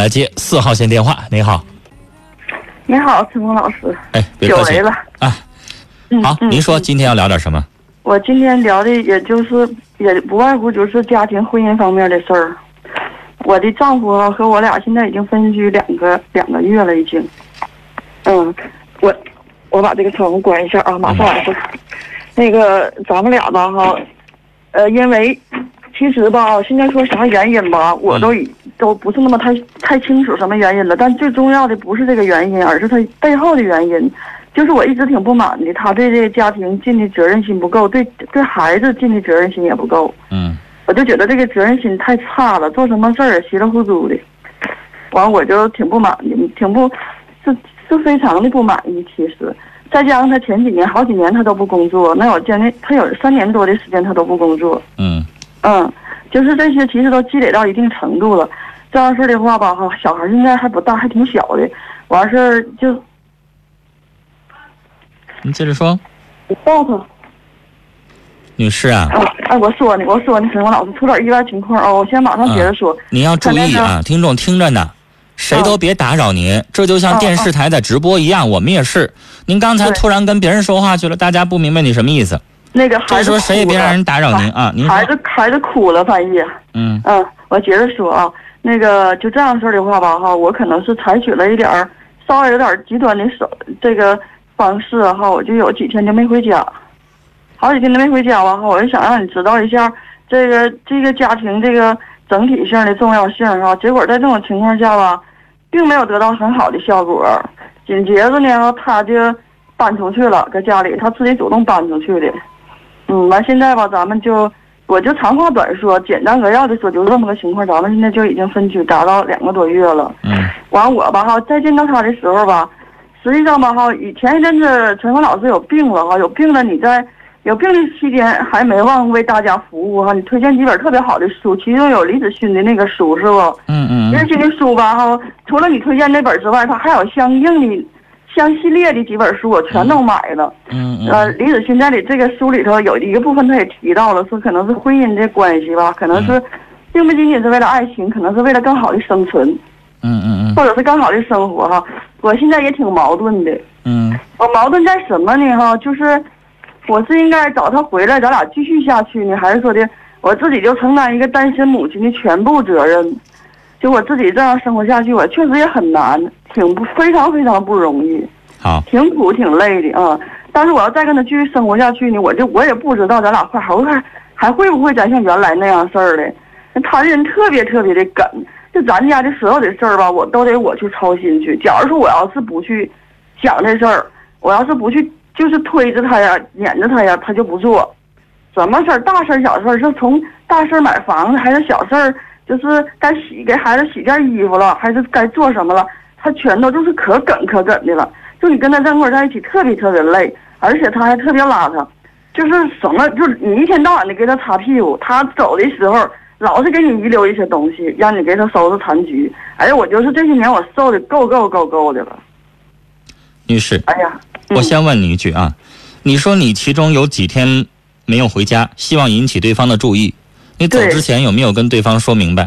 来接四号线电话。你好，你好，陈峰老师，哎，别客气久违了。啊。嗯好，嗯您说今天要聊点什么？我今天聊的也就是也不外乎就是家庭婚姻方面的事儿。我的丈夫啊和我俩现在已经分居两个两个月了，已经。嗯，我我把这个窗户关一下啊，马上来说。那个咱们俩吧哈，呃，因为其实吧，现在说啥原因吧，我都已都不是那么太太清楚什么原因了。但最重要的不是这个原因，而是他背后的原因。就是我一直挺不满的，他对这个家庭尽的责任心不够，对对孩子尽的责任心也不够。嗯我就觉得这个责任心太差了，做什么事儿稀里糊涂的。完，我就挺不满的，挺不，是是非常的不满意。其实，再加上他前几年好几年他都不工作，那有将近他有三年多的时间他都不工作。嗯嗯，就是这些其实都积累到一定程度了。这样式儿的话吧，哈，小孩儿应该还不大，还挺小的。完事儿就你接着说，我抱他。女士啊，啊，哎，我说呢，我说呢，陈峰老师出点意外情况啊、我先马上接着说。您要注意啊，听众听着呢，谁都别打扰您，这就像电视台在直播一样，我们也是。您刚才突然跟别人说话去了，大家不明白你什么意思。那个孩子这时候谁也别让人打扰您啊，您孩，子孩子哭了，半夜。嗯嗯，我接着说啊，那个就这样式的话吧，哈，我可能是采取了一点儿稍微有点极端的手这个方式哈，我就有几天就没回家，好几天都没回家吧哈，我就想让你知道一下这个这个家庭这个整体性的重要性哈。结果在这种情况下吧，并没有得到很好的效果。紧接着呢，他就搬出去了，搁家里他自己主动搬出去的。嗯，完现在吧，咱们就我就长话短说，简单扼要的说，就是这么个情况。咱们现在就已经分居达到两个多月了。嗯完我吧哈，再见到他的时候吧，实际上吧哈，以前一阵子陈峰老师有病了哈，有病了你在有病的期间还没忘为大家服务哈，你推荐几本特别好的书，其中有李子勋的那个书是不？嗯嗯李子勋的书吧哈，除了你推荐那本之外，它还有相应的相系列的几本书，我全都买了。嗯嗯呃，李子勋在里这个书里头有一个部分，他也提到了，说可能是婚姻的关系吧，可能是并不仅仅是为了爱情，可能是为了更好的生存，嗯嗯或者是更好的生活哈。我现在也挺矛盾的，嗯我矛盾在什么呢？哈，就是我是应该找他回来，咱俩继续下去呢，还是说的我自己就承担一个单身母亲的全部责任？就我自己这样生活下去，我确实也很难，挺不非常非常不容易。好，挺苦挺累的啊。但是我要再跟他继续生活下去呢，我就我也不知道咱俩会还会还会不会再像原来那样事儿的。那他这人特别特别的梗，就咱家的所有的事儿吧，我都得我去操心去。假如说我要是不去想这事儿，我要是不去就是推着他呀、撵着他呀，他就不做。什么事儿，大事儿、小事儿，就从大事儿买房子，还是小事儿，就是该洗给孩子洗件衣服了，还是该做什么了，他全都就是可梗可梗的了。就你跟他在一块在一起，特别特别累，而且他还特别邋遢，就是什么，就是你一天到晚的给他擦屁股，他走的时候老是给你遗留一些东西，让你给他收拾残局。哎呀，我就是这些年我受的够够够够的了。女士，哎呀，嗯我先问你一句啊，你说你其中有几天没有回家，希望引起对方的注意，你走之前有没有跟对方说明白？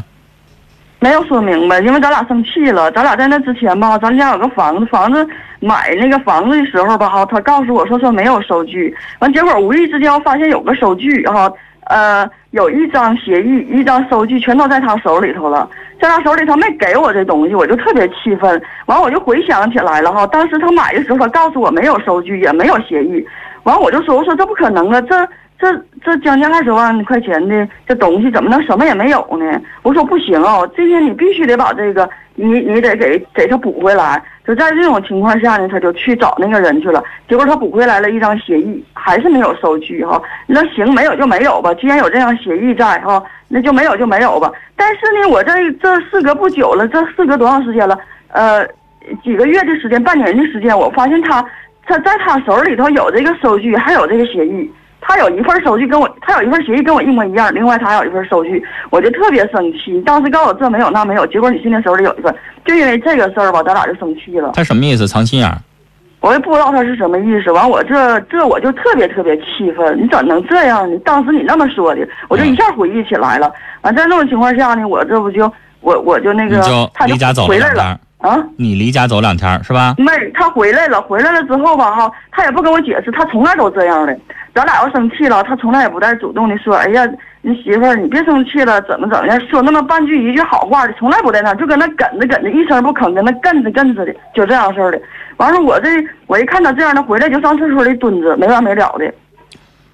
没有说明白，因为咱俩生气了。咱俩在那之前吧，咱家有个房子，房子买那个房子的时候吧，哈，他告诉我说说没有收据，完结果无意之间我发现有个收据哈，呃，有一张协议，一张收据全都在他手里头了，在他手里头没给我这东西，我就特别气愤。完我就回想起来了哈，当时他买的时候他告诉我没有收据，也没有协议，完我就说我说这不可能啊，这。这这将近二十万块钱的这东西怎么能什么也没有呢？我说不行哦，这天你必须得把这个你你得给给他补回来。就在这种情况下呢，他就去找那个人去了。结果他补回来了一张协议，还是没有收据哈。那行，没有就没有吧，既然有这样协议在哈，那就没有就没有吧。但是呢，我这这事隔不久了，这事隔多长时间了？呃，几个月的时间，半年的时间，我发现他他在他手里头有这个收据，还有这个协议。他有一份收据跟我，他有一份协议跟我一模一样，另外他还有一份收据，我就特别生气。当时告诉我这没有那没有，结果你现在手里有一份，就因为这个事儿吧，咱俩就生气了。他什么意思？藏心眼儿？我也不知道他是什么意思，完我这这我就特别特别气愤，你怎么能这样呢？当时你那么说的，我就一下回忆起来了。完在那种情况下呢，我这不就我我就那个他就离家走回来了两天，啊。你离家走两天是吧？没，他回来了，回来了之后吧，哈，他也不跟我解释，他从来都这样的。咱俩要生气了，他从来也不带主动的说，哎呀，你媳妇儿，你别生气了，怎么怎么样，说那么半句一句好话的，从来不带那，就跟那梗着梗着，一声不吭，跟那梗着梗着的，就这样式的。完了，我这我一看他这样的，回来就上厕所里蹲着，没完没了的，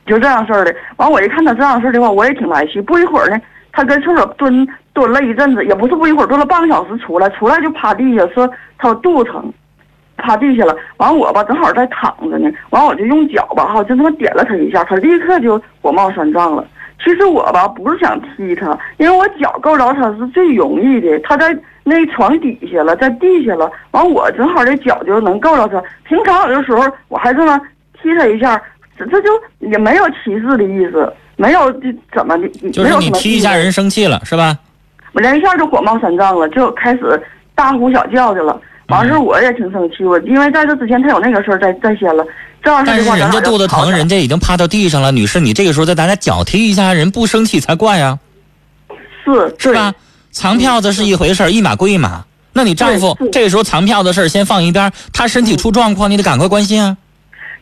就这样式的。完，我一看他这样式的话，我也挺来气。不一会儿呢，他跟厕所蹲蹲了一阵子，也不是不一会儿，蹲了半个小时出来，出来就趴地下说他肚子疼。趴地下了，完我吧正好在躺着呢，完我就用脚吧哈就这么点了他一下，他立刻就火冒三丈了。其实我吧不是想踢他，因为我脚够着他是最容易的，他在那床底下了，在地下了，完我正好这脚就能够着他。平常有的时候我还这么踢他一下，这这就也没有歧视的意思，没有这怎么的，就是你踢一下人生气了是吧？我连一下就火冒三丈了，就开始大呼小叫去了。完事儿我也挺生气，我因为在这之前他有那个事儿在在先了，这样式但是人家肚子疼，人家家已经趴到地上了，女士，你这个时候再咱俩脚踢一下，人不生气才怪呀，是是吧？藏票子是一回事儿，一码归一码。那你丈夫这个时候藏票子事儿先放一边，他身体出状况，你得赶快关心啊。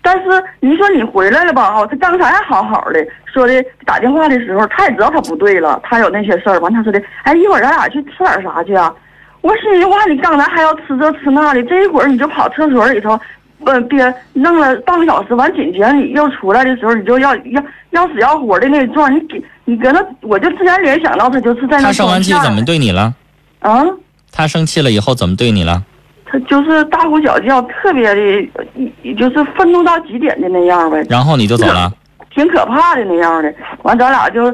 但是你说你回来了吧？哈，他刚才还好好的，说的打电话的时候，他也知道他不对了，他有那些事儿。完，他说的，哎，一会儿咱俩去吃点啥去啊？我心里话，你刚才还要吃这吃那的，这一会儿你就跑厕所里头，呃，别弄了半个小时，完紧接着你又出来的时候，你就要要要死要活的那状，你给你搁那，我就自然联想到他就是在那他生完气怎么对你了？啊？他生气了以后怎么对你了？他就是大呼小叫，特别的，一就是愤怒到极点的那样呗。然后你就走了。挺可怕的那样的。完，咱俩就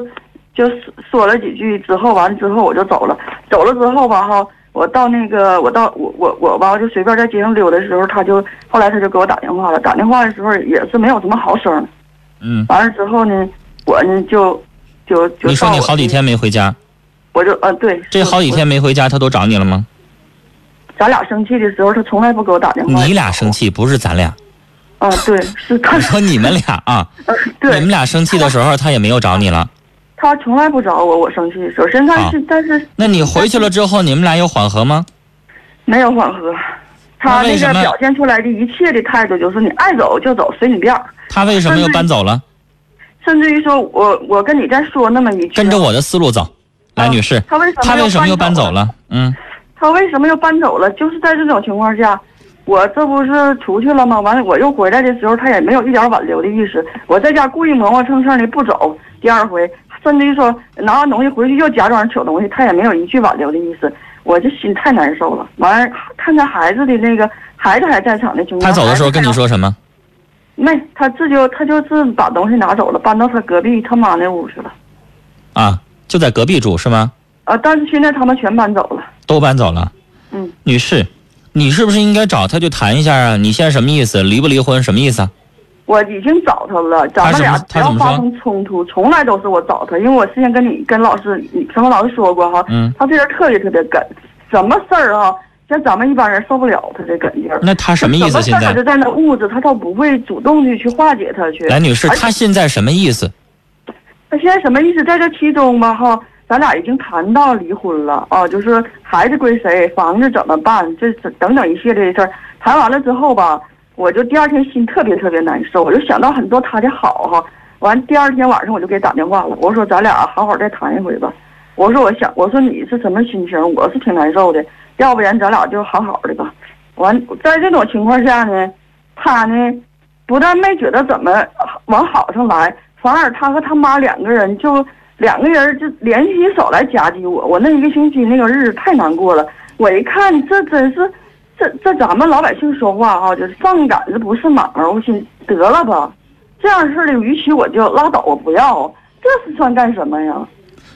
就说说了几句之后，完了之后我就走了。走了之后吧，哈，我到那个我到我我我吧，我就随便在街上溜达的时候，他就后来他就给我打电话了。打电话的时候也是没有什么好声。嗯，完了之后呢，我呢就就就你说你好几天没回家，我就呃对，这好几天没回家，他都找你了吗？咱俩生气的时候，他从来不给我打电话。你俩生？气不是咱俩，啊，对，是他我说你们俩啊，呃你们，俩生气的时候他也没有找你了。他从来不找我，我生气首先他。是，但是那你回去了之后，你们俩有缓和吗？没有缓和。他那个表现出来的一切的态度就是你爱走就走，随你便儿。他为什么又搬走了？甚至于说我我跟你再说那么一句，跟着我的思路走。来，啊女士，他为什么他为什么又搬走了？了？嗯，他为什么又搬走了？就是在这种情况下，我这不是出去了吗？完了我又回来的时候，他也没有一点挽留的意思。我在家故意磨磨蹭蹭的不走，第二回甚至于说拿完东西回去又假装取东西，他也没有一句挽留的意思。我这心太难受了。完了，看着孩子的那个孩子还在场的情况下，他走的时候跟你说什么？没，他自就他就是把东西拿走了，搬到他隔壁他妈那屋去了。啊，就在隔壁住是吗？啊，但是现在他们全搬走了。都搬走了。嗯，女士，你是不是应该找他就谈一下啊？你现在什么意思？离不离婚？什么意思啊？我已经找他了，咱们俩只要发生冲突，从来都是我找他，因为我之前跟你跟老师，你跟我老师说过哈，嗯他这人特别特别梗，什么事儿哈，像咱们一般人受不了他这梗劲儿。那他什么意思？现在他就，在那捂着，他倒不会主动的去化解他去。来，女士，他现在什么意思？他现在什么意思？在这其中吧，哈，咱俩已经谈到离婚了啊，就是孩子归谁，房子怎么办，这这等等一系列的事儿。谈完了之后吧，我就第二天心特别特别难受，我就想到很多他的好哈。完第二天晚上我就给打电话了，我说咱俩好好再谈一回吧。我说我想，我说你是什么心情？我是挺难受的，要不然咱俩就好好的吧。完，在这种情况下呢，他呢不但没觉得怎么往好上来，反而他和他妈两个人就两个人就联起手来夹击我。我那一个星期那个日子太难过了。我一看，这真是这这咱们老百姓说话哈、就是上杆子不是马儿。我心得了吧，这样式的，与其我就拉倒，我不要，这是算干什么呀？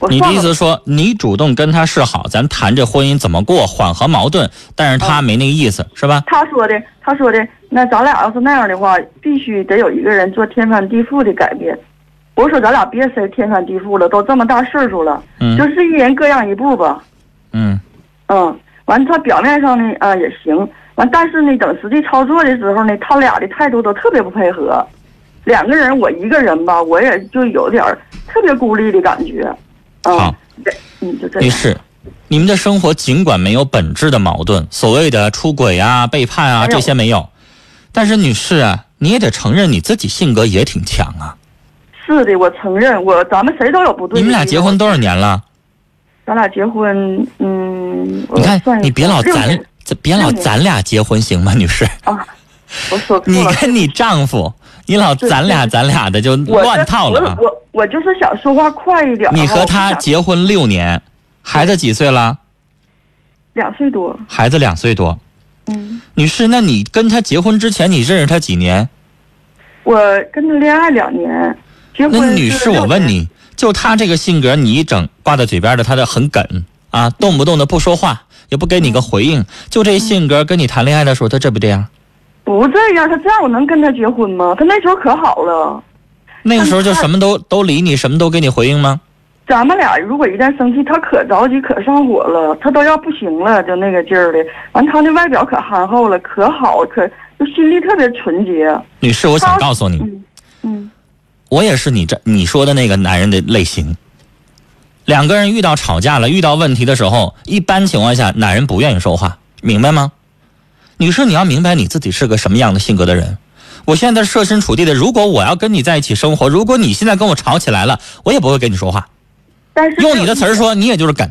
你的意思说，你主动跟他示好，咱谈这婚姻怎么过，缓和矛盾，但是他没那个意思，是吧？他说的，他说的，那咱俩要是那样的话，必须得有一个人做天翻地覆的改变。我说咱俩别谁天翻地覆了，都这么大岁数了，嗯就是一人各让一步吧。嗯，嗯，完他表面上呢，啊也行，完但是呢，等实际操作的时候呢，他俩的态度都特别不配合。两个人，我一个人吧，我也就有点特别孤立的感觉。嗯好，对，嗯，就这样。你们的生活尽管没有本质的矛盾，所谓的出轨啊、背叛啊这些没有，但是女士啊，你也得承认你自己性格也挺强啊。是的，我承认，我咱们谁都有不对。你们俩结婚多少年了？咱俩结婚，嗯，你看你别老咱别老咱俩结婚行吗，女士？啊，我说错你。跟你丈夫，你老咱俩咱俩的就乱套了啊！我我我就是想说话快一点。你和他结婚六年，孩子几岁了？两岁多，孩子两岁多。嗯，女士，那你跟他结婚之前，你认识他几年？我跟他恋爱两年，结婚那女士，我问你，就他这个性格，你一整挂在嘴边的，他的很梗啊，动不动的不说话，也不给你个回应，就这性格，跟你谈恋爱的时候，他这不这样？不这样，他这样我能跟他结婚吗？他那时候可好了，那个时候就什么都都理你，什么都给你回应吗？咱们俩如果一旦生气，他可着急可上火了，他都要不行了，就那个劲儿的。完，他那外表可憨厚了，可好，可就心里特别纯洁。女士，我想告诉你，嗯嗯我也是你这你说的那个男人的类型。两个人遇到吵架了，遇到问题的时候，一般情况下，男人不愿意说话，明白吗？女士，你要明白你自己是个什么样的性格的人。我现在设身处地的，如果我要跟你在一起生活，如果你现在跟我吵起来了，我也不会跟你说话。但是用你的词儿说，你也就是梗，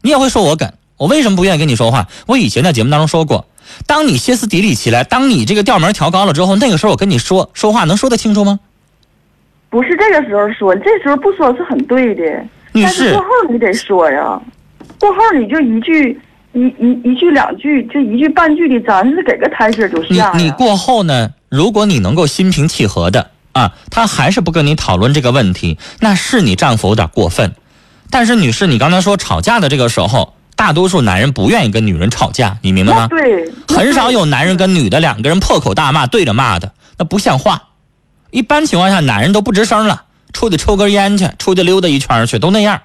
你也会说我梗。我为什么不愿意跟你说话？我以前在节目当中说过，当你歇斯底里起来，当你这个调门调高了之后，那个时候我跟你说说话能说得清楚吗？不是这个时候说，这时候不说是很对的。女士但是过后你得说呀，过后你就一句一一一句两句，就一句半句的，咱是给个台阶就你下呀。你过后呢？如果你能够心平气和的啊，他还是不跟你讨论这个问题，那是你丈夫有点过分。但是女士，你刚才说吵架的这个时候，大多数男人不愿意跟女人吵架，你明白吗？对，很少有男人跟女的两个人破口大骂对着骂的，那不像话。一般情况下，男人都不吱声了，出去抽根烟去，出去溜达一圈去，都那样。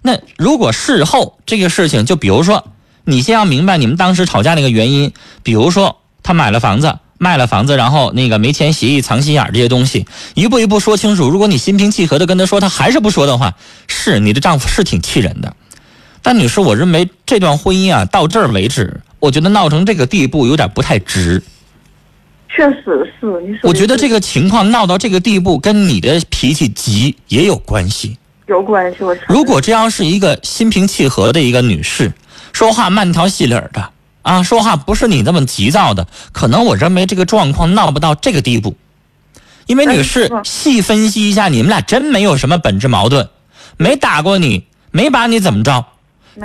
那如果事后这个事情，就比如说，你先要明白你们当时吵架那个原因，比如说他买了房子，卖了房子，然后那个没签协议、藏心眼这些东西，一步一步说清楚。如果你心平气和的跟他说，他还是不说的话，是你的丈夫是挺气人的。但女士，我认为这段婚姻啊，到这儿为止，我觉得闹成这个地步有点不太值。确实是你说。我觉得这个情况闹到这个地步，跟你的脾气急也有关系。有关系，我如果这要是一个心平气和的一个女士，说话慢条细理儿的啊，说话不是你那么急躁的，可能我认为这个状况闹不到这个地步。因为女士细分析一下，你们俩真没有什么本质矛盾，没打过你，没把你怎么着，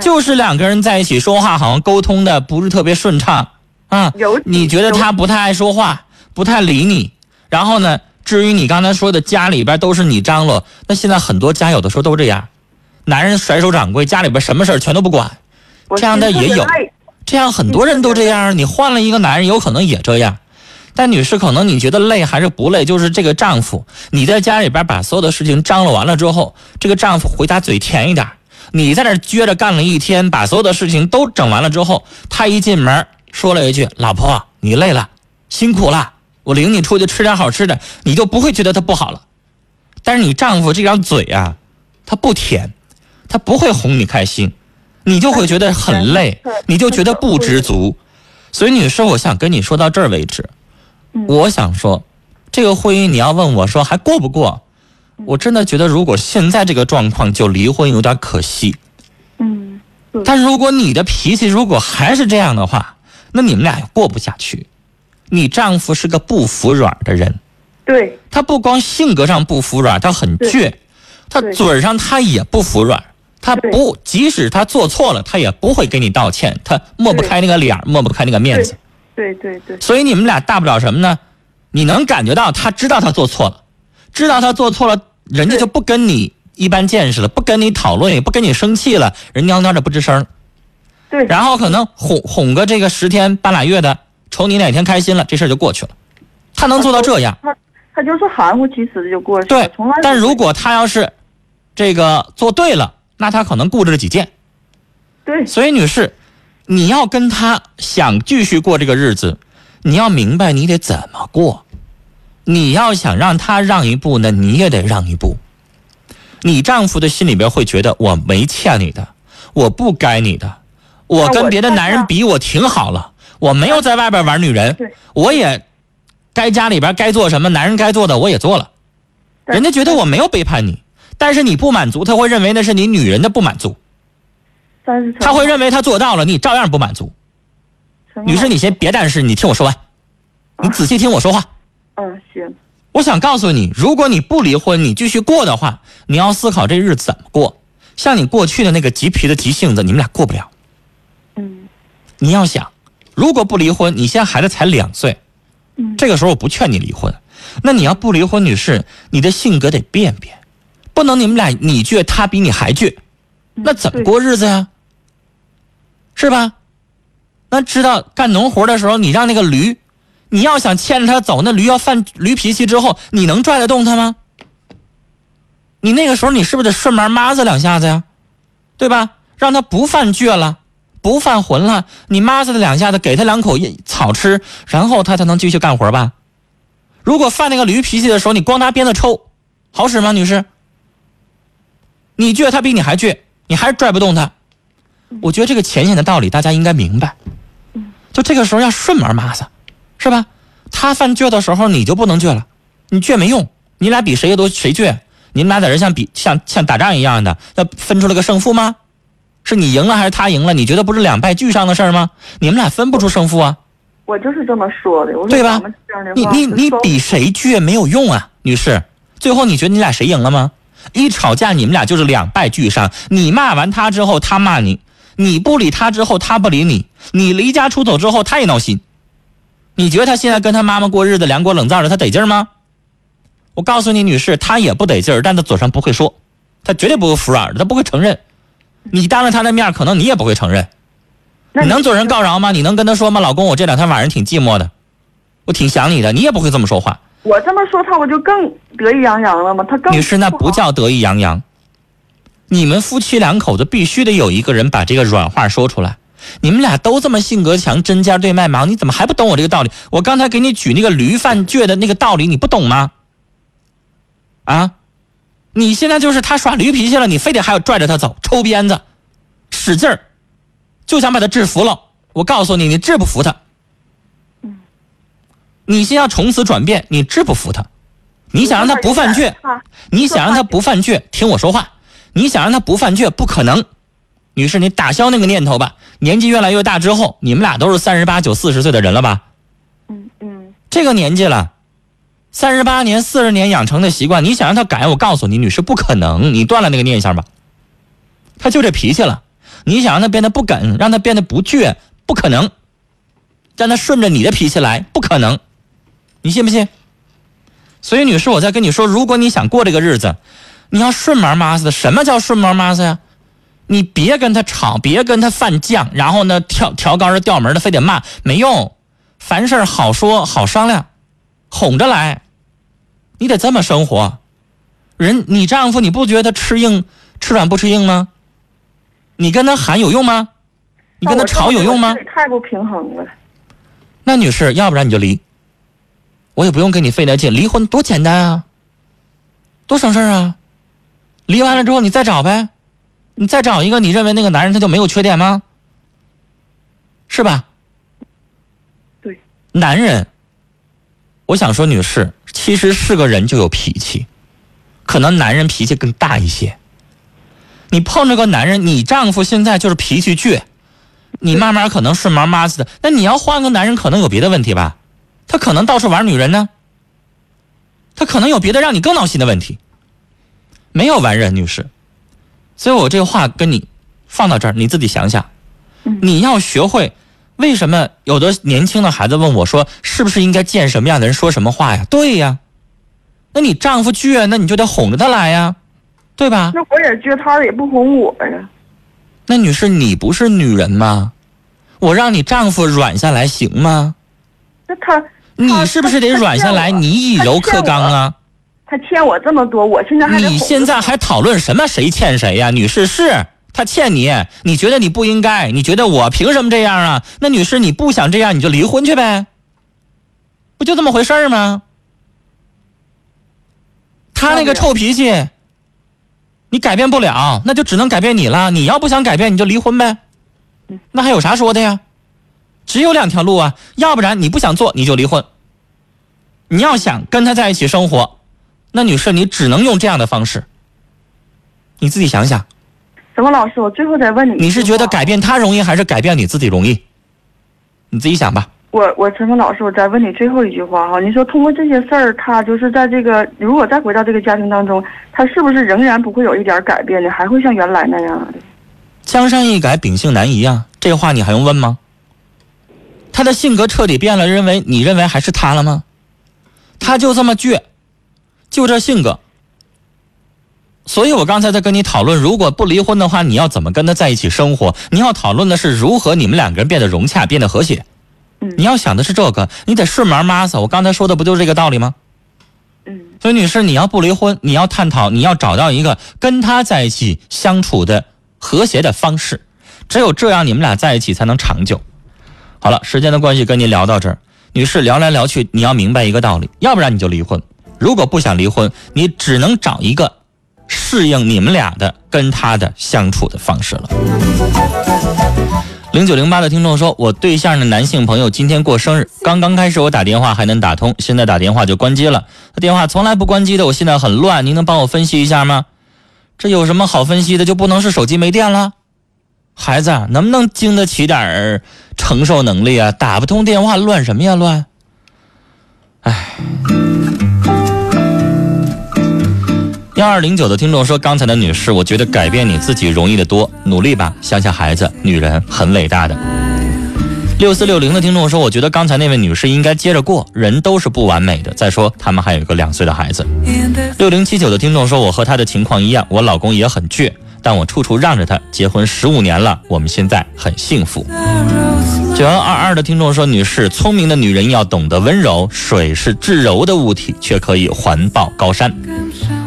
就是两个人在一起说话好像沟通的不是特别顺畅啊。有你觉得他不太爱说话，不太理你，然后呢，至于你刚才说的家里边都是你张罗，那现在很多家有的时候都这样，男人甩手掌柜，家里边什么事儿全都不管，这样的也有这样很多人都这样。你换了一个男人，有可能也这样。但女士，可能你觉得累还是不累？就是这个丈夫，你在家里边把所有的事情张罗完了之后，这个丈夫回家嘴甜一点，你在那撅着干了一天，把所有的事情都整完了之后，他一进门说了一句：“老婆，你累了，辛苦了，我领你出去吃点好吃的。”你就不会觉得他不好了。但是你丈夫这张嘴啊，他不甜，他不会哄你开心，你就会觉得很累，你就觉得不知足。所以，女士，我想跟你说到这儿为止。嗯我想说，这个婚姻你要问我说还过不过，我真的觉得如果现在这个状况就离婚有点可惜。嗯，但如果你的脾气如果还是这样的话，那你们俩也过不下去。你丈夫是个不服软的人，对他不光性格上不服软，他很倔，他嘴上他也不服软，他不即使他做错了，他也不会给你道歉，他抹不开那个脸儿，抹不开那个面子。对对对，所以你们俩大不了什么呢？你能感觉到他知道他做错了，知道他做错了，人家就不跟你一般见识了，不跟你讨论，也不跟你生气了，人蔫蔫的不吱声儿。对，然后可能哄哄个这个十天半拉月的，瞅你哪天开心了，这事儿就过去了。他能做到这样，他他就是含糊其辞的就过去了，对从来。但如果他要是这个做对了，那他可能固执己见。对所以，女士，你要跟他想继续过这个日子，你要明白你得怎么过。你要想让他让一步呢，你也得让一步。你丈夫的心里边会觉得我没欠你的，我不该你的，我跟别的男人比，我挺好了，我没有在外边玩女人，我也该家里边该做什么男人该做的我也做了，人家觉得我没有背叛你，但是你不满足，他会认为那是你女人的不满足，他会认为他做到了，你照样不满足。女士，你先别但是，你听我说完，你仔细听我说话。嗯，行。我想告诉你，如果你不离婚，你继续过的话，你要思考这日子怎么过。像你过去的那个急脾的急性子，你们俩过不了。嗯。你要想，如果不离婚，你现在孩子才两岁，嗯，这个时候我不劝你离婚。那你要不离婚，女士，你的性格得变变，不能你们俩你倔，他比你还倔，那怎么过日子呀？是吧？那知道干农活的时候，你让那个驴，你要想牵着它走，那驴要犯驴脾气之后，你能拽得动它吗？你那个时候，你是不是得顺毛抹子两下子呀？对吧？让它不犯倔了，不犯浑了，你妈子他两下子，给他两口草吃，然后他才能继续干活吧？如果犯那个驴脾气的时候，你光拿鞭子抽，好使吗，女士？你倔，他比你还倔，你还是拽不动他。我觉得这个浅显的道理，大家应该明白。就这个时候要顺门抹子，是吧？他犯倔的时候，你就不能倔了，你倔没用。你俩比谁都谁倔，你们俩在这像比像像打仗一样的，要分出了个胜负吗？是你赢了还是他赢了？你觉得不是两败俱伤的事儿吗？你们俩分不出胜负啊！我就是这么说的，对吧？你你你比谁倔没有用啊，女士。最后你觉得你俩谁赢了吗？一吵架你们俩就是两败俱伤。你骂完他之后，他骂你。你不理他之后，他不理你；你离家出走之后，他也闹心。你觉得他现在跟他妈妈过日子，凉锅冷灶的，他得劲儿吗？我告诉你，女士，他也不得劲儿，但他嘴上不会说，他绝对不会服软的，他不会承认。你当着他的面，可能你也不会承认。你能做人告饶吗？你能跟他说吗？老公，我这两天晚上挺寂寞的，我挺想你的。你也不会这么说话。我这么说，他不就更得意洋洋了吗？他更女士，那不叫得意洋洋。你们夫妻两口子必须得有一个人把这个软话说出来。你们俩都这么性格强，针尖对麦芒，你怎么还不懂我这个道理？我刚才给你举那个驴犯倔的那个道理，你不懂吗？啊，你现在就是他耍驴脾气了，你非得还要拽着他走，抽鞭子，使劲儿，就想把他制服了。我告诉你，你治不服他。你先要从此转变，你治不服他。你想让他不犯倔，你想让他不犯倔，听我说话。你想让他不犯倔，不可能，女士，你打消那个念头吧。年纪越来越大之后，你们俩都是三十八九、四十岁的人了吧？嗯嗯。这个年纪了，三十八年、四十年养成的习惯，你想让他改，我告诉你，女士不可能。你断了那个念想吧。他就这脾气了，你想让他变得不梗，让他变得不倔，不可能。让他顺着你的脾气来，不可能。你信不信？所以，女士，我在跟你说，如果你想过这个日子。你要顺门抹子，什么叫顺门抹子呀？你别跟他吵，别跟他犯犟，然后呢，调调高着调门的，非得骂，没用。凡事好说好商量，哄着来。你得这么生活。人，你丈夫你不觉得吃硬吃软不吃硬吗？你跟他喊有用吗？你跟他吵有用吗？太不平衡了。那女士，要不然你就离。我也不用跟你费那劲，离婚多简单啊，多省事啊。离完了之后，你再找呗，你再找一个你认为那个男人他就没有缺点吗？是吧？对，男人，我想说，女士，其实是个人就有脾气，可能男人脾气更大一些。你碰着个男人，你丈夫现在就是脾气倔，你慢慢可能顺毛妈子的。那你要换个男人，可能有别的问题吧？他可能到处玩女人呢，他可能有别的让你更闹心的问题。没有完人，女士，所以我这话跟你放到这儿，你自己想想。你要学会，为什么有的年轻的孩子问我说，是不是应该见什么样的人说什么话呀？对呀，那你丈夫倔，那你就得哄着他来呀，对吧？那我也倔，他也不哄我呀。那女士，你不是女人吗？我让你丈夫软下来行吗？那他，你是不是得软下来？你以柔克刚啊？他欠我这么多，我现在还你现在还讨论什么谁欠谁呀？女士是他欠你，你觉得你不应该？你觉得我凭什么这样啊？那女士你不想这样，你就离婚去呗，不就这么回事吗？他那个臭脾气，你改变不了，那就只能改变你了。你要不想改变，你就离婚呗。那还有啥说的呀？只有两条路啊，要不然你不想做，你就离婚。你要想跟他在一起生活，那女士你只能用这样的方式。你自己想想，什么老师？我最后再问你，你是觉得改变他容易，还是改变你自己容易？你自己想吧。我我陈峰老师，我再问你最后一句话哈，你说通过这些事儿，他就是在这个如果再回到这个家庭当中，他是不是仍然不会有一点改变呢？还会像原来那样的？江山易改，秉性难移啊！这话你还用问吗？他的性格彻底变了，认为你认为还是他了吗？他就这么倔，就这性格。所以我刚才在跟你讨论，如果不离婚的话，你要怎么跟他在一起生活？你要讨论的是如何你们两个人变得融洽，变得和谐。你要想的是这个，你得顺毛妈撒。我刚才说的不就是这个道理吗？嗯。所以女士，你要不离婚，你要探讨，你要找到一个跟他在一起相处的和谐的方式。只有这样，你们俩在一起才能长久。好了，时间的关系，跟您聊到这儿。女士，聊来聊去，你要明白一个道理，要不然你就离婚。如果不想离婚，你只能找一个适应你们俩的跟他的相处的方式了。零九零八的听众说：“我对象的男性朋友今天过生日，刚刚开始我打电话还能打通，现在打电话就关机了。他电话从来不关机的，我现在很乱，您能帮我分析一下吗？这有什么好分析的？就不能是手机没电了？孩子，能不能经得起点儿承受能力啊？打不通电话乱什么呀乱？哎。”幺二零九的听众说：“刚才的女士，我觉得改变你自己容易得多，努力吧，想想孩子，女人很伟大的。”六四六零的听众说：“我觉得刚才那位女士应该接着过，人都是不完美的。再说他们还有一个两岁的孩子。”六零七九的听众说：“我和她的情况一样，我老公也很倔，但我处处让着他。结婚十五年了，我们现在很幸福。”九幺二二的听众说：“女士，聪明的女人要懂得温柔，水是至柔的物体，却可以环抱高山。”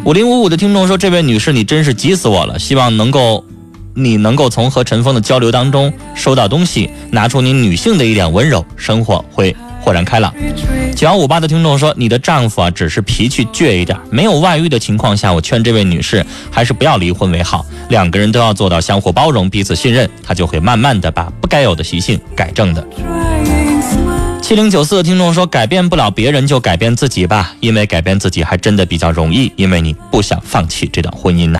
五零五五的听众说：“这位女士，你真是急死我了！希望能够，你能够从和陈峰的交流当中收到东西，拿出你女性的一点温柔，生活会豁然开朗。”九幺五八的听众说：“你的丈夫啊，只是脾气倔一点，没有外遇的情况下，我劝这位女士还是不要离婚为好。两个人都要做到相互包容、彼此信任，他就会慢慢的把不该有的习性改正的。”七零九四的听众说：“改变不了别人，就改变自己吧，因为改变自己还真的比较容易，因为你不想放弃这段婚姻。”